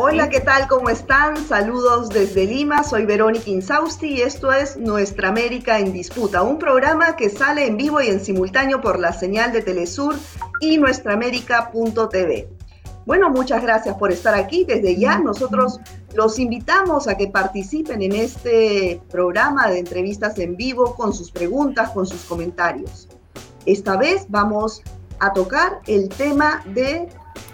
Hola, ¿qué tal? ¿Cómo están? Saludos desde Lima, soy Verónica Insausti y esto es Nuestra América en Disputa, un programa que sale en vivo y en simultáneo por la señal de Telesur y nuestraamérica.tv. Bueno, muchas gracias por estar aquí. Desde ya nosotros los invitamos a que participen en este programa de entrevistas en vivo con sus preguntas, con sus comentarios. Esta vez vamos a tocar el tema de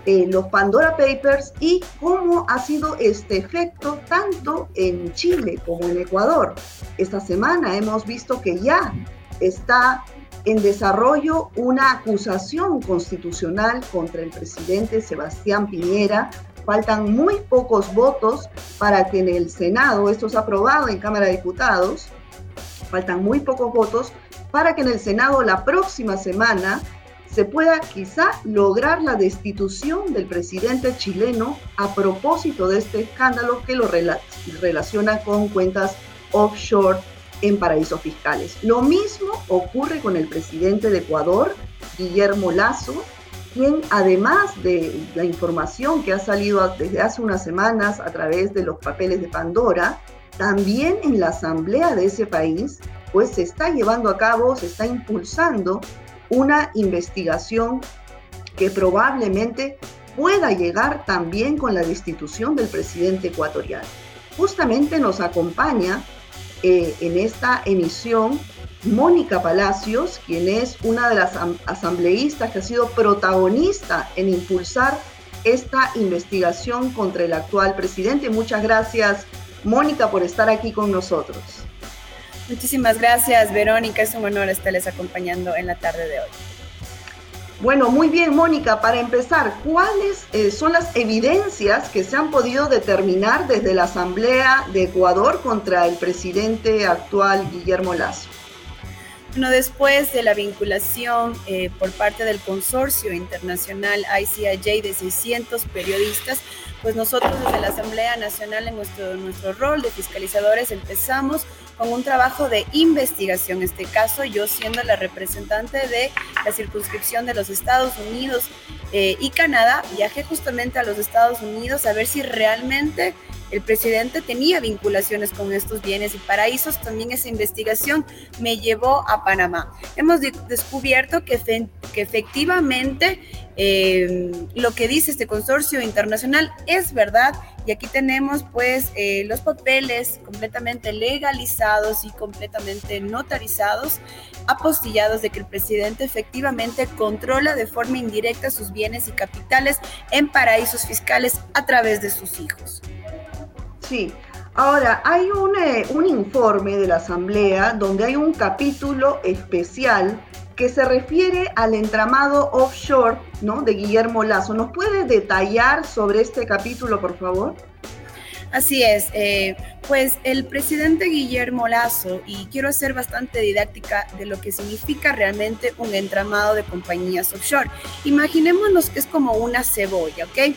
eh, los Pandora Papers y cómo ha sido este efecto tanto en Chile como en Ecuador. Esta semana hemos visto que ya está en desarrollo una acusación constitucional contra el presidente Sebastián Piñera. Faltan muy pocos votos para que en el Senado, esto es aprobado en Cámara de Diputados, faltan muy pocos votos para que en el Senado la próxima semana se pueda quizá lograr la destitución del presidente chileno a propósito de este escándalo que lo relaciona con cuentas offshore en paraísos fiscales. Lo mismo ocurre con el presidente de Ecuador, Guillermo Lazo, quien además de la información que ha salido desde hace unas semanas a través de los papeles de Pandora, también en la asamblea de ese país, pues se está llevando a cabo, se está impulsando una investigación que probablemente pueda llegar también con la destitución del presidente ecuatoriano. Justamente nos acompaña eh, en esta emisión Mónica Palacios, quien es una de las asambleístas que ha sido protagonista en impulsar esta investigación contra el actual presidente. Muchas gracias, Mónica, por estar aquí con nosotros. Muchísimas gracias, Verónica. Es un honor estarles acompañando en la tarde de hoy. Bueno, muy bien, Mónica. Para empezar, ¿cuáles eh, son las evidencias que se han podido determinar desde la Asamblea de Ecuador contra el presidente actual, Guillermo Lazo? Bueno, después de la vinculación eh, por parte del consorcio internacional ICIJ de 600 periodistas, pues nosotros desde la Asamblea Nacional en nuestro, nuestro rol de fiscalizadores empezamos con un trabajo de investigación. En este caso, yo siendo la representante de la circunscripción de los Estados Unidos eh, y Canadá, viajé justamente a los Estados Unidos a ver si realmente el presidente tenía vinculaciones con estos bienes y paraísos. También esa investigación me llevó a Panamá. Hemos descubierto que, efectivamente eh, lo que dice este consorcio internacional es verdad y aquí tenemos pues eh, los papeles completamente legalizados y completamente notarizados, apostillados de que el presidente efectivamente controla de forma indirecta sus bienes y capitales en paraísos fiscales a través de sus hijos. Sí, ahora hay un, eh, un informe de la Asamblea donde hay un capítulo especial que se refiere al entramado offshore ¿no? de Guillermo Lazo. ¿Nos puede detallar sobre este capítulo, por favor? Así es, eh, pues el presidente Guillermo Lazo, y quiero ser bastante didáctica de lo que significa realmente un entramado de compañías offshore. Imaginémonos que es como una cebolla, ¿ok?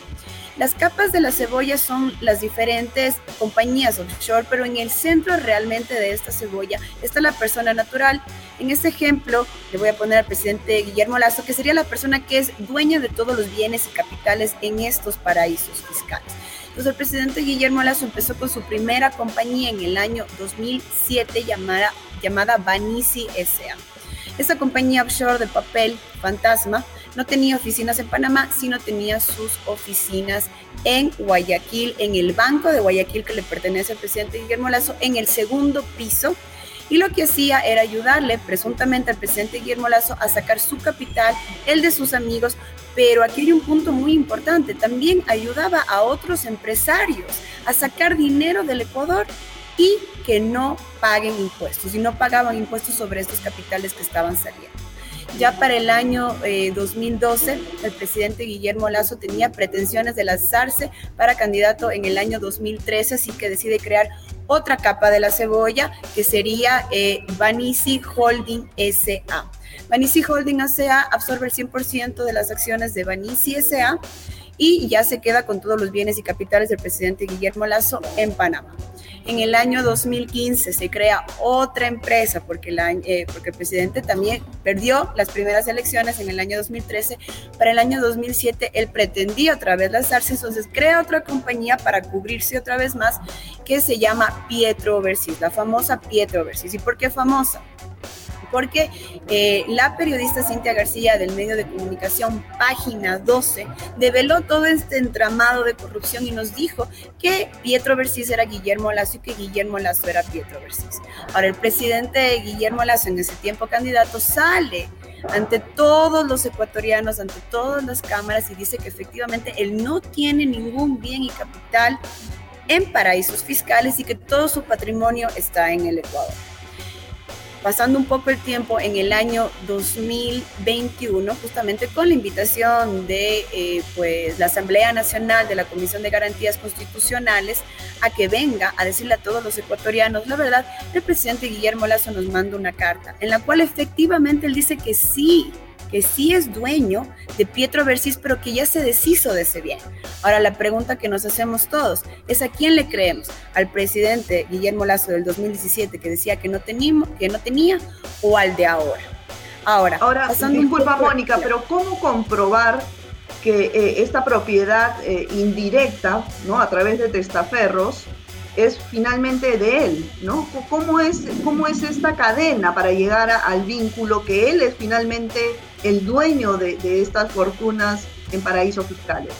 Las capas de la cebolla son las diferentes compañías offshore, pero en el centro realmente de esta cebolla está la persona natural. En este ejemplo, le voy a poner al presidente Guillermo Lazo, que sería la persona que es dueña de todos los bienes y capitales en estos paraísos fiscales. Entonces, el presidente Guillermo Lazo empezó con su primera compañía en el año 2007 llamada, llamada Banisi S.A. Esta compañía offshore de papel fantasma no tenía oficinas en Panamá, sino tenía sus oficinas en Guayaquil, en el Banco de Guayaquil que le pertenece al presidente Guillermo Lazo, en el segundo piso. Y lo que hacía era ayudarle presuntamente al presidente Guillermo Lazo a sacar su capital, el de sus amigos, pero aquí hay un punto muy importante, también ayudaba a otros empresarios a sacar dinero del Ecuador y que no paguen impuestos, y no pagaban impuestos sobre estos capitales que estaban saliendo. Ya para el año 2012, eh, el presidente Guillermo Lazo tenía pretensiones de lanzarse para candidato en el año 2013, así que decide crear otra capa de la cebolla, que sería eh, Banisi Holding SA. Banisi Holding SA absorbe el 100% de las acciones de Banisi SA y ya se queda con todos los bienes y capitales del presidente Guillermo Lazo en Panamá. En el año 2015 se crea otra empresa eh, porque el presidente también perdió las primeras elecciones en el año 2013. Para el año 2007 él pretendía otra vez lanzarse, entonces crea otra compañía para cubrirse otra vez más que se llama Pietro Overseas, la famosa Pietro Overseas. ¿Y por qué famosa? Porque eh, la periodista Cintia García del medio de comunicación Página 12 develó todo este entramado de corrupción y nos dijo que Pietro Versís era Guillermo Lazo y que Guillermo Lazo era Pietro Versís. Ahora, el presidente Guillermo Lazo, en ese tiempo candidato, sale ante todos los ecuatorianos, ante todas las cámaras y dice que efectivamente él no tiene ningún bien y capital en paraísos fiscales y que todo su patrimonio está en el Ecuador pasando un poco el tiempo en el año 2021, justamente con la invitación de eh, pues, la Asamblea Nacional de la Comisión de Garantías Constitucionales a que venga a decirle a todos los ecuatorianos, la verdad, el presidente Guillermo Lazo nos manda una carta en la cual efectivamente él dice que sí, que sí es dueño de Pietro Versís, pero que ya se deshizo de ese bien. Ahora la pregunta que nos hacemos todos es a quién le creemos, al presidente Guillermo Lazo del 2017 que decía que no, teníamos, que no tenía o al de ahora. Ahora, ahora disculpa Mónica, pero ¿cómo comprobar que eh, esta propiedad eh, indirecta, ¿no? A través de testaferros, es finalmente de él, ¿no? ¿Cómo es, cómo es esta cadena para llegar al vínculo que él es finalmente el dueño de, estas fortunas en paraísos fiscales?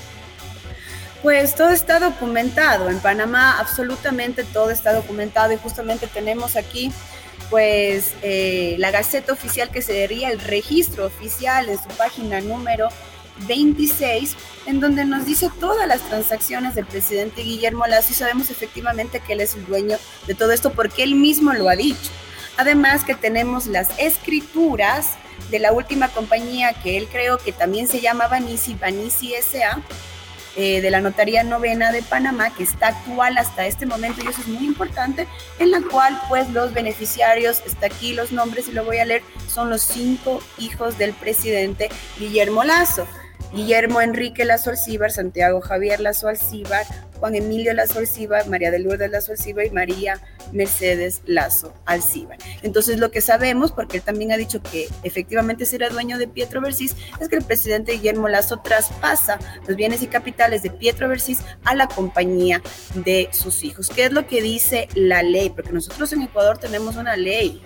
Pues todo está documentado. En Panamá absolutamente todo está documentado y justamente tenemos aquí pues eh, la Gaceta Oficial que sería el registro oficial en su página número 26, en donde nos dice todas las transacciones del presidente Guillermo Lazo y sabemos efectivamente que él es el dueño de todo esto porque él mismo lo ha dicho. Además que tenemos las escrituras de la última compañía que él creó, que también se llama Banisi, Banisi S.A., eh, de la Notaría Novena de Panamá, que está actual hasta este momento, y eso es muy importante, en la cual pues los beneficiarios, está aquí los nombres y lo voy a leer, son los cinco hijos del presidente Guillermo Lazo. Guillermo Enrique Lazo Alcíbar, Santiago Javier Lazo Alcíbar, Juan Emilio Lazo Alcíbar, María de Lourdes Lazo Alcíbar y María Mercedes Lazo Alcíbar. Entonces lo que sabemos, porque él también ha dicho que efectivamente será dueño de Pietro Versís, es que el presidente Guillermo Lazo traspasa los bienes y capitales de Pietro Versís a la compañía de sus hijos. ¿Qué es lo que dice la ley? Porque nosotros en Ecuador tenemos una ley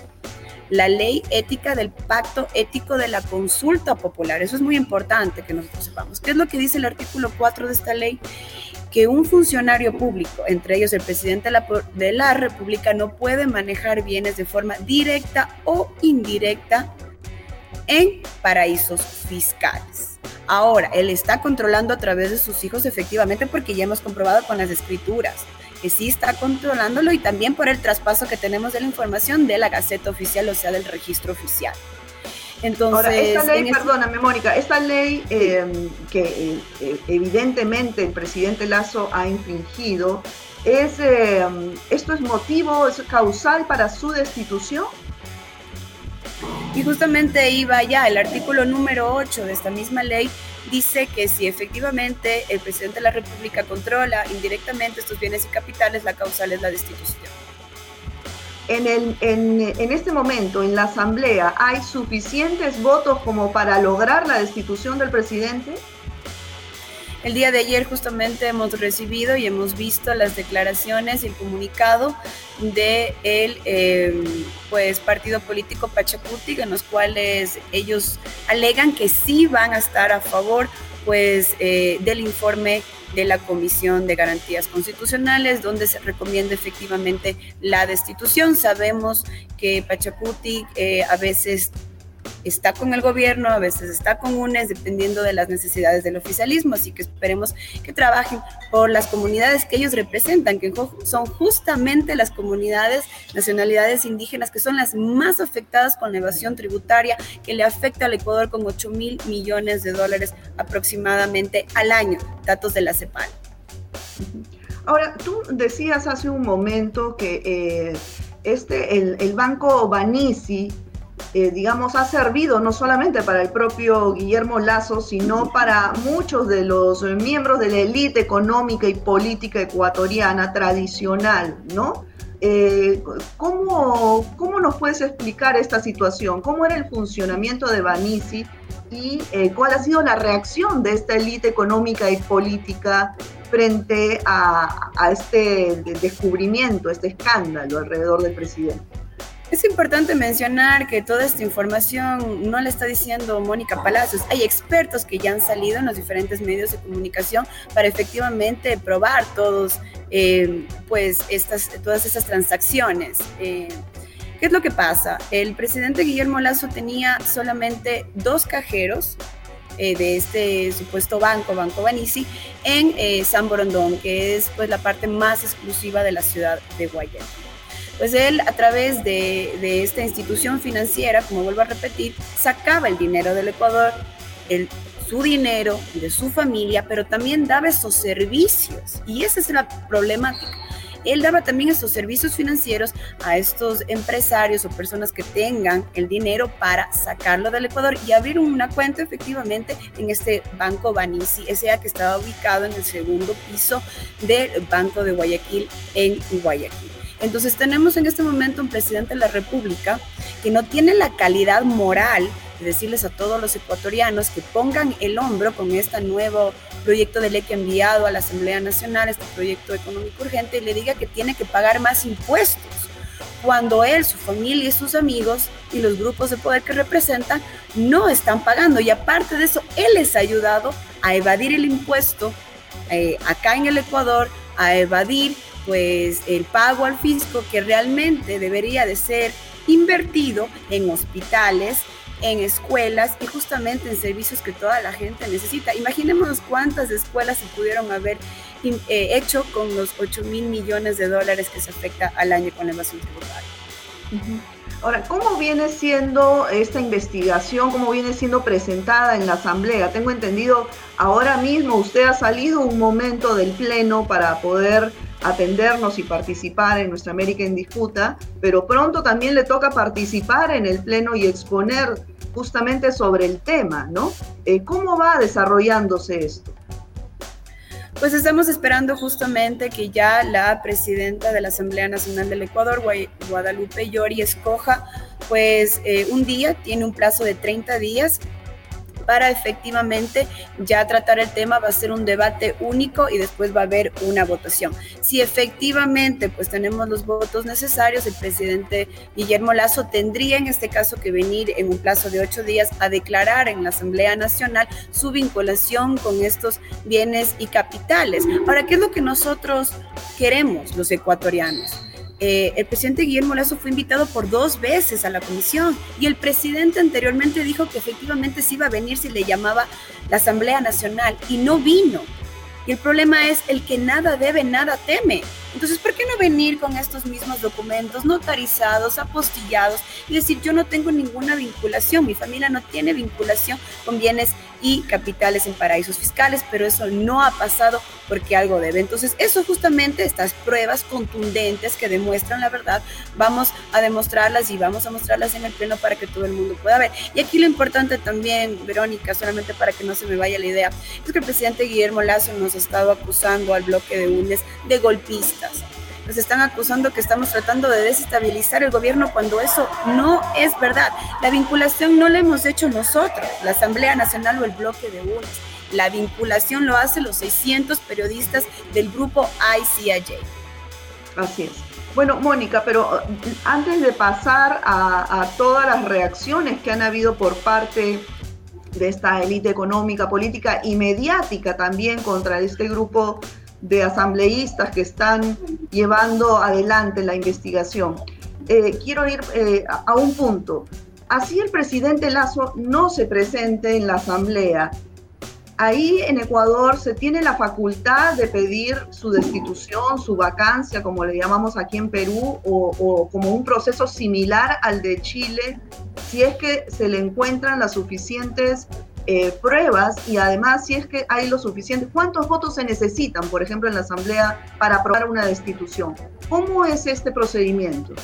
la ley ética del pacto ético de la consulta popular. Eso es muy importante que nosotros sepamos. ¿Qué es lo que dice el artículo 4 de esta ley? Que un funcionario público, entre ellos el presidente de la, República, no puede manejar bienes de forma directa o indirecta en paraísos fiscales. Ahora, él está controlando a través de sus hijos efectivamente porque ya hemos comprobado con las escrituras que sí está controlándolo y también por el traspaso que tenemos de la información de la Gaceta Oficial, o sea, del registro oficial. Entonces, Ahora, esta ley, perdóname Mónica, esta ley em, que eh, evidentemente el presidente Lazo ha infringido, es, em, ¿esto es motivo, es causal para su destitución? Y justamente iba ya el artículo número 8 de esta misma ley dice que si efectivamente el presidente de la República controla indirectamente estos bienes y capitales, la causal es la destitución. En, el, en, en, este momento, en la Asamblea, ¿hay suficientes votos como para lograr la destitución del presidente? El día de ayer justamente hemos recibido y hemos visto las declaraciones y el comunicado de el em, pues partido político Pachacuti en los cuales ellos alegan que sí van a estar a favor pues eh, del informe de la Comisión de Garantías Constitucionales, donde se recomienda efectivamente la destitución. Sabemos que Pachacuti eh, a veces está con el gobierno, a veces está con UNES, dependiendo de las necesidades del oficialismo. Así que esperemos que trabajen por las comunidades que ellos representan, que son justamente las comunidades, nacionalidades indígenas, que son las más afectadas con la evasión tributaria, que le afecta al Ecuador con 8 mil millones de dólares aproximadamente al año, datos de la CEPAL. Ahora, tú decías hace un momento que eh, este, el, el banco Banisi eh, digamos, ha servido no solamente para el propio Guillermo Lazo, sino para muchos de los miembros de la élite económica y política ecuatoriana tradicional, ¿no? Eh, ¿cómo, ¿Cómo nos puedes explicar esta situación? ¿Cómo era el funcionamiento de Banisi y eh, cuál ha sido la reacción de esta élite económica y política frente a, a este descubrimiento, este escándalo alrededor del presidente? Es importante mencionar que toda esta información no la está diciendo Mónica Palacios. Hay expertos que ya han salido en los diferentes medios de comunicación para efectivamente probar todos, eh, pues, estas, todas estas transacciones. Eh, ¿Qué es lo que pasa? El presidente Guillermo Lazo tenía solamente dos cajeros eh, de este supuesto banco, Banco Banisi, en San Borondón, que es pues la parte más exclusiva de la ciudad de Guayaquil pues él a través de, esta institución financiera, como vuelvo a repetir, sacaba el dinero del Ecuador, el, su dinero, de su familia, pero también daba esos servicios. Y esa es la problemática. Él daba también esos servicios financieros a estos empresarios o personas que tengan el dinero para sacarlo del Ecuador y abrir una cuenta efectivamente en este Banco Banisi, ese que estaba ubicado en el segundo piso del Banco de Guayaquil en Guayaquil. Entonces tenemos en este momento un presidente de la República que no tiene la calidad moral de decirles a todos los ecuatorianos que pongan el hombro con este nuevo proyecto de ley que ha enviado a la Asamblea Nacional, este proyecto económico urgente, y le diga que tiene que pagar más impuestos cuando él, su familia y sus amigos y los grupos de poder que representan no están pagando. Y aparte de eso, él les ha ayudado a evadir el impuesto eh, acá en el Ecuador, a evadir pues el pago al fisco que realmente debería de ser invertido en hospitales, en escuelas y justamente en servicios que toda la gente necesita. Imaginémonos cuántas escuelas se pudieron haber eh, hecho con los 8 mil millones de dólares que se afecta al año con la evasión tributaria. Ahora, ¿cómo viene siendo esta investigación? ¿Cómo viene siendo presentada en la Asamblea? Tengo entendido, ahora mismo usted ha salido un momento del Pleno para poder atendernos y participar en Nuestra América en Disputa, pero pronto también le toca participar en el Pleno y exponer justamente sobre el tema, ¿no? Eh, ¿Cómo va desarrollándose esto? Pues estamos esperando justamente que ya la presidenta de la Asamblea Nacional del Ecuador, Guadalupe Llori, escoja pues eh, un día, tiene un plazo de 30 días para efectivamente ya tratar el tema, va a ser un debate único y después va a haber una votación. Si efectivamente pues tenemos los votos necesarios, el presidente Guillermo Lazo tendría en este caso que venir en un plazo de ocho días a declarar en la Asamblea Nacional su vinculación con estos bienes y capitales. Ahora, ¿qué es lo que nosotros queremos los ecuatorianos? Eh, el presidente Guillermo Lazo fue invitado por dos veces a la comisión y el presidente anteriormente dijo que efectivamente se iba a venir si le llamaba la Asamblea Nacional y no vino. Y el problema es el que nada debe, nada teme. Entonces, ¿por qué no venir con estos mismos documentos notarizados, apostillados y decir yo no tengo ninguna vinculación, mi familia no tiene vinculación con bienes y capitales en paraísos fiscales, pero eso no ha pasado porque algo debe. Entonces, eso justamente, estas pruebas contundentes que demuestran la verdad, vamos a demostrarlas y vamos a mostrarlas en el pleno para que todo el mundo pueda ver. Y aquí lo importante también, Verónica, solamente para que no se me vaya la idea, es que el presidente Guillermo Lazo nos ha estado acusando al bloque de UNES de golpista nos están acusando que estamos tratando de desestabilizar el gobierno cuando eso no es verdad. La vinculación no la hemos hecho nosotros, la Asamblea Nacional o el bloque de UNES. La vinculación lo hacen los 600 periodistas del grupo ICIJ. Así es. Bueno, Mónica, pero uh, antes de pasar a todas las reacciones que han habido por parte de esta élite económica, política y mediática también contra este grupo de asambleístas que están llevando adelante la investigación. Eh, quiero ir eh, a un punto. Así el presidente Lazo no se presente en la asamblea. Ahí en Ecuador se tiene la facultad de pedir su destitución, su vacancia, como le llamamos aquí en Perú, o, o como un proceso similar al de Chile, si es que se le encuentran las suficientes eh, pruebas y además si es que hay lo suficiente, cuántos votos se necesitan, por ejemplo, en la Asamblea para aprobar una destitución. ¿Cómo es este procedimiento?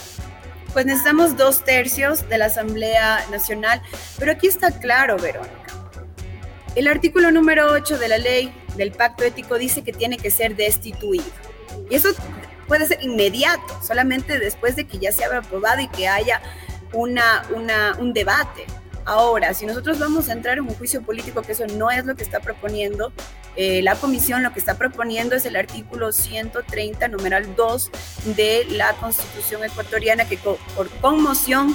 Pues necesitamos dos tercios de la Asamblea Nacional, pero aquí está claro, Verónica. El artículo número 8 de la ley del pacto ético dice que tiene que ser destituido. Y eso puede ser inmediato, solamente después de que ya se haya aprobado y que haya una, una, un debate. Ahora, si nosotros vamos a entrar en un juicio político, que eso no es lo que está proponiendo, eh, la comisión lo que está proponiendo es el artículo 130, numeral 2 de la Constitución ecuatoriana, que por conmoción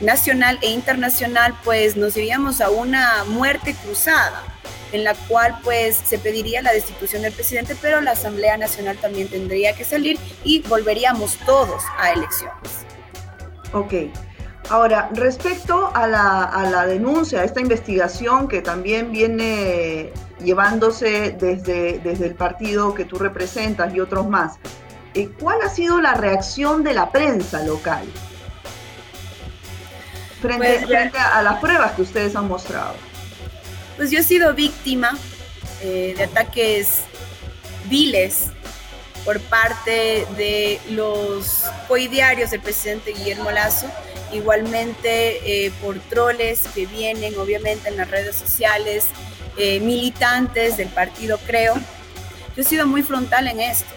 nacional e internacional, pues nos iríamos a una muerte cruzada en la cual pues se pediría la destitución del presidente, pero la Asamblea Nacional también tendría que salir y volveríamos todos a elecciones. Ok. Ahora, respecto a la, denuncia, a esta investigación que también viene llevándose desde, desde el partido que tú representas y otros más, eh, ¿cuál ha sido la reacción de la prensa local frente, pues, frente a las pruebas que ustedes han mostrado? Pues yo he sido víctima eh, de ataques viles por parte de los coidiarios del presidente Guillermo Lazo, igualmente eh, por troles que vienen obviamente en las redes sociales, eh, militantes del partido Creo. Yo he sido muy frontal en esto.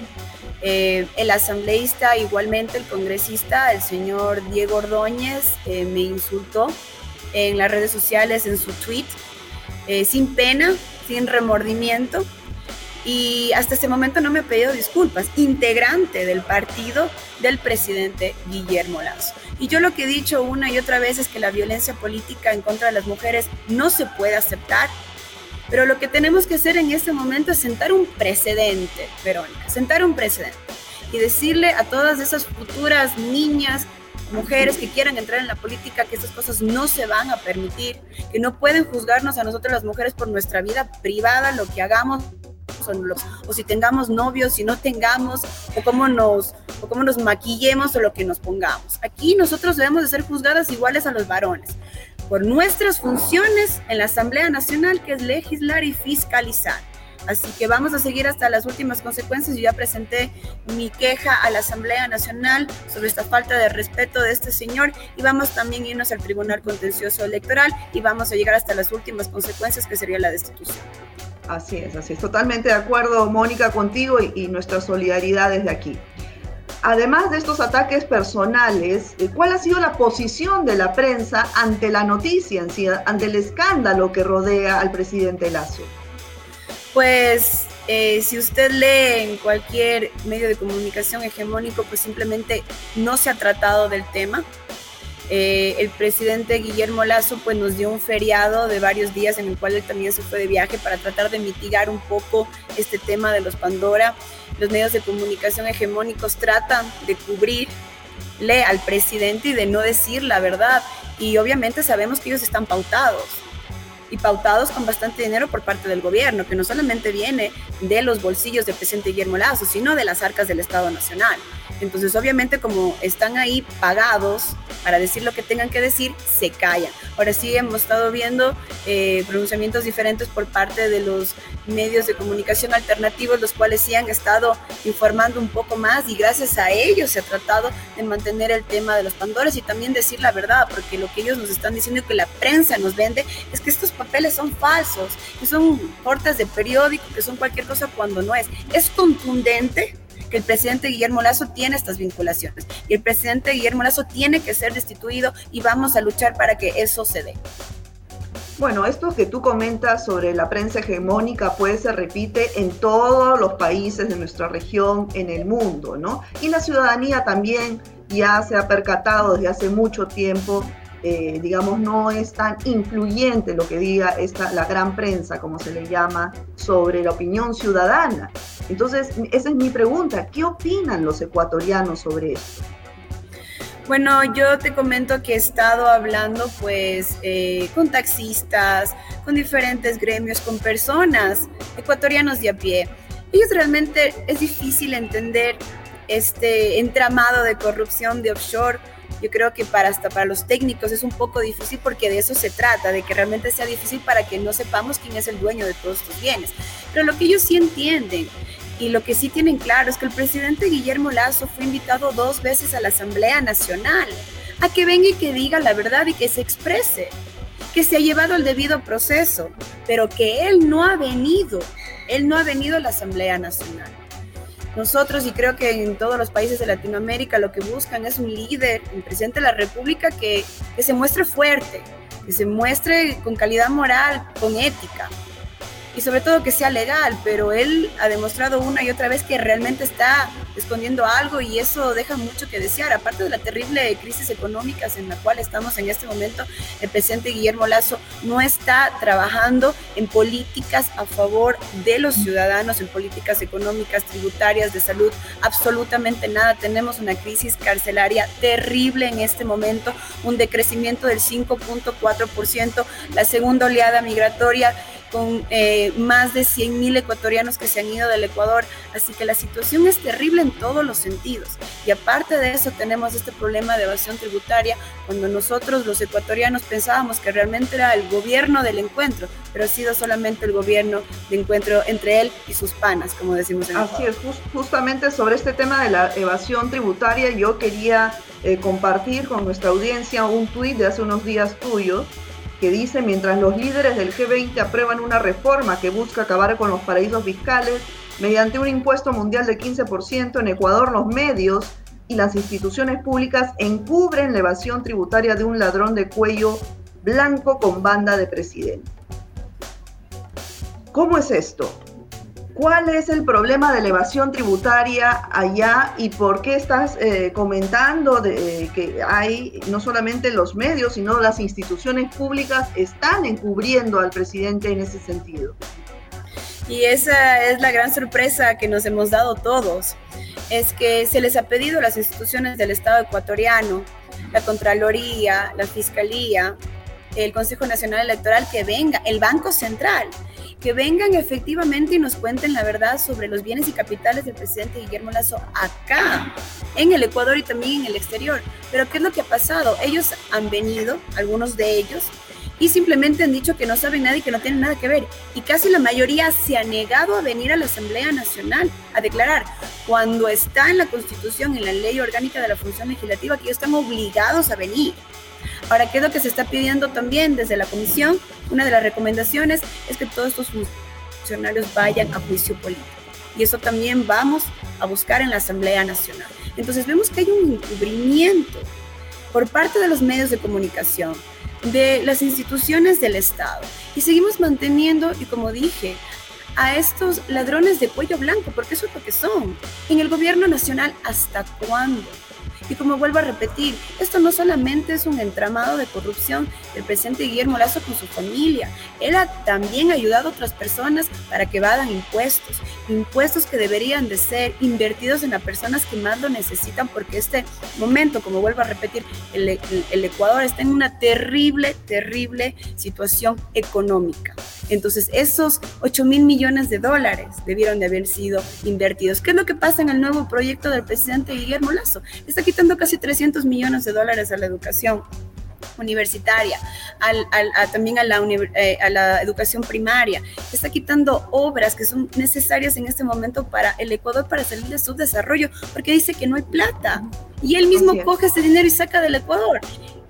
el asambleísta, igualmente el congresista, el señor Diego Ordóñez, me insultó en las redes sociales, en su tweet, eh, sin pena, sin remordimiento. Y hasta ese momento no me ha pedido disculpas, integrante del partido del presidente Guillermo Lazo. Y yo lo que he dicho una y otra vez es que la violencia política en contra de las mujeres no se puede aceptar, pero lo que tenemos que hacer en este momento es sentar un precedente, Verónica, sentar un precedente y decirle a todas esas futuras niñas mujeres que quieran entrar en la política, que esas cosas no se van a permitir, que no pueden juzgarnos a nosotros las mujeres por nuestra vida privada, lo que hagamos o, si tengamos novios, si no tengamos, o cómo nos o cómo nos maquillemos o lo que nos pongamos. Aquí nosotros debemos de ser juzgadas iguales a los varones por nuestras funciones en la Asamblea Nacional, que es legislar y fiscalizar. Así que vamos a seguir hasta las últimas consecuencias. Yo ya presenté mi queja a la Asamblea Nacional sobre esta falta de respeto de este señor y vamos también a irnos al Tribunal Contencioso Electoral y vamos a llegar hasta las últimas consecuencias que sería la destitución. Así es, así es. Totalmente de acuerdo, Mónica, contigo y, nuestra solidaridad desde aquí. Además de estos ataques personales, eh, ¿cuál ha sido la posición de la prensa ante la noticia, ante el escándalo que rodea al presidente Lazo? pues eh, si usted lee en cualquier medio de comunicación hegemónico, pues simplemente no se ha tratado del tema. Eh, el presidente Guillermo Lazo pues nos dio un feriado de varios días en el cual él también se fue de viaje para tratar de mitigar un poco este tema de los Pandora. Los medios de comunicación hegemónicos tratan de cubrirle al presidente y de no decir la verdad. Y obviamente sabemos que ellos están pautados y pautados con bastante dinero por parte del gobierno, que no solamente viene de los bolsillos del presidente Guillermo Lazo, sino de las arcas del Estado Nacional. Entonces, obviamente, como están ahí pagados para decir lo que tengan que decir, se callan. Ahora sí hemos estado viendo eh, pronunciamientos diferentes por parte de los medios de comunicación alternativos, los cuales sí han estado informando un poco más y gracias a ellos se ha tratado de mantener el tema de los Pandores y también decir la verdad, porque lo que ellos nos están diciendo que la prensa nos vende es que estos papeles son falsos, que son cortes de periódico, que son cualquier cosa cuando no es. Es contundente que el presidente Guillermo Lazo tiene estas vinculaciones y el presidente Guillermo Lazo tiene que ser destituido y vamos a luchar para que eso se dé. Bueno, esto que tú comentas sobre la prensa hegemónica, pues se repite en todos los países de nuestra región, en el mundo, ¿no? Y la ciudadanía también ya se ha percatado desde hace mucho tiempo eh, digamos, no es tan influyente lo que diga esta, la gran prensa, como se le llama, sobre la opinión ciudadana. Entonces, esa es mi pregunta, ¿qué opinan los ecuatorianos sobre esto? Bueno, yo te comento que he estado hablando pues eh, con taxistas, con diferentes gremios, con personas ecuatorianos de a pie. Ellos realmente es difícil entender este entramado de corrupción de offshore yo creo que para hasta para los técnicos es un poco difícil porque de eso se trata, de que realmente sea difícil para que no sepamos quién es el dueño de todos estos bienes. Pero lo que ellos sí entienden Y lo que sí tienen claro es que el presidente Guillermo Lazo fue invitado dos veces a la Asamblea Nacional a que venga y que diga la verdad y que se exprese, que se ha llevado el debido proceso, pero que él no ha venido, él no ha venido a la Asamblea Nacional. Nosotros, y creo que en todos los países de Latinoamérica, lo que buscan es un líder, un presidente de la República que, que se muestre fuerte, que se muestre con calidad moral, con ética, y sobre todo que sea legal, pero él ha demostrado una y otra vez que realmente está escondiendo algo y eso deja mucho que desear. Aparte de la terrible crisis económica en la cual estamos en este momento, el presidente Guillermo Lazo no está trabajando en políticas a favor de los ciudadanos, en políticas económicas, tributarias, de salud, absolutamente nada. Tenemos una crisis carcelaria terrible en este momento, un decrecimiento del 5.4%, la segunda oleada migratoria con eh, más de 100.000 ecuatorianos que se han ido del Ecuador. Así que la situación es terrible en todos los sentidos. Y aparte de eso tenemos este problema de evasión tributaria, cuando nosotros los ecuatorianos pensábamos que realmente era el gobierno del encuentro, pero ha sido solamente el gobierno de encuentro entre él y sus panas, como decimos en Así es, justamente sobre este tema de la evasión tributaria, yo quería eh, compartir con nuestra audiencia un tuit de hace unos días tuyo que dice, mientras los líderes del G20 aprueban una reforma que busca acabar con los paraísos fiscales mediante un impuesto mundial de 15%, en Ecuador los medios y las instituciones públicas encubren la evasión tributaria de un ladrón de cuello blanco con banda de presidente. ¿Cómo es esto? ¿Cuál es el problema de elevación tributaria allá y por qué estás eh, comentando de, que hay no solamente los medios, sino las instituciones públicas están encubriendo al presidente en ese sentido? Y esa es la gran sorpresa que nos hemos dado todos, es que se les ha pedido a las instituciones del Estado ecuatoriano, la Contraloría, la Fiscalía, el Consejo Nacional Electoral que venga, el Banco Central, que vengan efectivamente y nos cuenten la verdad sobre los bienes y capitales del presidente Guillermo Lazo acá, en el Ecuador y también en el exterior. Pero ¿qué es lo que ha pasado? Ellos han venido, algunos de ellos, y simplemente han dicho que no saben nada y que no tienen nada que ver. Y casi la mayoría se ha negado a venir a la Asamblea Nacional a declarar, cuando está en la Constitución, en la Ley Orgánica de la Función Legislativa, que ellos están obligados a venir. Ahora, ¿qué es lo que se está pidiendo también desde la comisión? Una de las recomendaciones es que todos estos funcionarios vayan a juicio político. Y eso también vamos a buscar en la Asamblea Nacional. Entonces vemos que hay un encubrimiento por parte de los medios de comunicación, de las instituciones del Estado. Y seguimos manteniendo, y como dije, a estos ladrones de cuello blanco, porque eso es lo que son. En el gobierno nacional, ¿hasta cuándo? Y como vuelvo a repetir, esto no solamente es un entramado de corrupción del presidente Guillermo Lazo con su familia, él ha también ayudado a otras personas para que vadan impuestos, impuestos que deberían de ser invertidos en las personas que más lo necesitan, porque este momento, como vuelvo a repetir, el, el Ecuador está en una terrible, terrible situación económica. Entonces, esos 8 mil millones de dólares debieron de haber sido invertidos. ¿Qué es lo que pasa en el nuevo proyecto del presidente Guillermo Lazo? Está quitando casi 300 millones de dólares a la educación universitaria, también a la, eh, a la educación primaria. Está quitando obras que son necesarias en este momento para el Ecuador para salir de su desarrollo, porque dice que no hay plata. Y él mismo coge ese dinero y saca del Ecuador.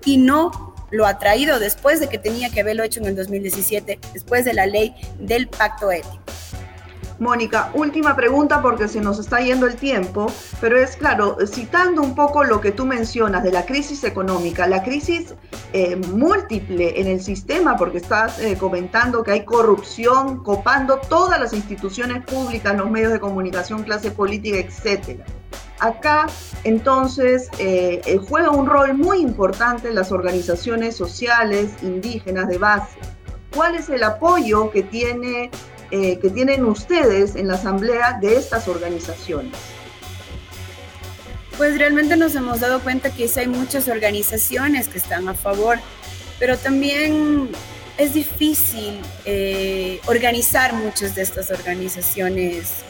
Y no lo ha traído después de que tenía que haberlo hecho en el 2017, después de la ley del pacto ético. Mónica, última pregunta porque se nos está yendo el tiempo, pero es claro, citando un poco lo que tú mencionas de la crisis económica, la crisis eh, múltiple en el sistema, porque estás eh, comentando que hay corrupción copando todas las instituciones públicas, los medios de comunicación, clase política, etcétera. Acá entonces eh, eh, juega un rol muy importante las organizaciones sociales indígenas de base. ¿Cuál es el apoyo que, tiene, eh, que tienen ustedes en la asamblea de estas organizaciones? Pues realmente nos hemos dado cuenta que hay muchas organizaciones que están a favor, pero también es difícil organizar muchas de estas organizaciones,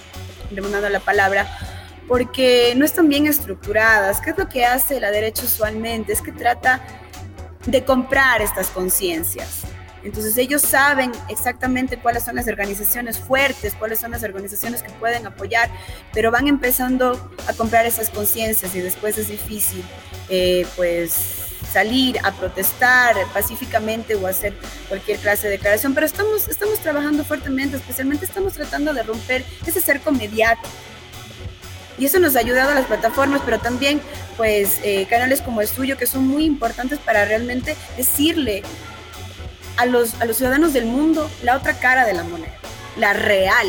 demandando la palabra, porque no están bien estructuradas. ¿Qué es lo que hace la derecha usualmente? Es que trata de comprar estas conciencias. Entonces ellos saben exactamente cuáles son las organizaciones fuertes, cuáles son las organizaciones que pueden apoyar, pero van empezando a comprar esas conciencias y después es difícil, eh, pues salir a protestar pacíficamente o hacer cualquier clase de declaración, pero estamos, estamos trabajando fuertemente, especialmente estamos tratando de romper ese cerco mediático. Y eso nos ha ayudado a las plataformas, pero también pues eh, canales como el suyo que son muy importantes para realmente decirle a los, a los ciudadanos del mundo la otra cara de la moneda, la real,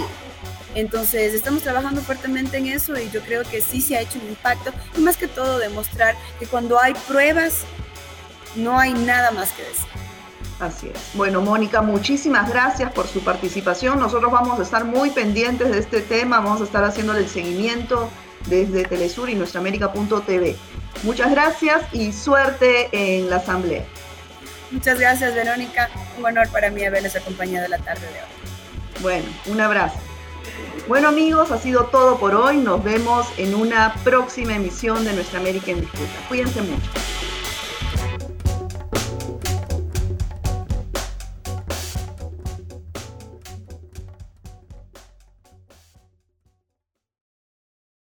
entonces, estamos trabajando fuertemente en eso y yo creo que sí se ha hecho un impacto y más que todo demostrar que cuando hay pruebas no hay nada más que decir. Así es. Bueno, Mónica, muchísimas gracias por su participación. Nosotros vamos a estar muy pendientes de este tema, vamos a estar haciéndole el seguimiento desde Telesur y nuestraamérica.tv. Muchas gracias y suerte en la asamblea. Muchas gracias, Verónica. Un honor para mí haberles acompañado la tarde de hoy. Bueno, un abrazo. Bueno amigos, ha sido todo por hoy. Nos vemos en una próxima emisión de Nuestra América en Disputa. Cuídense mucho.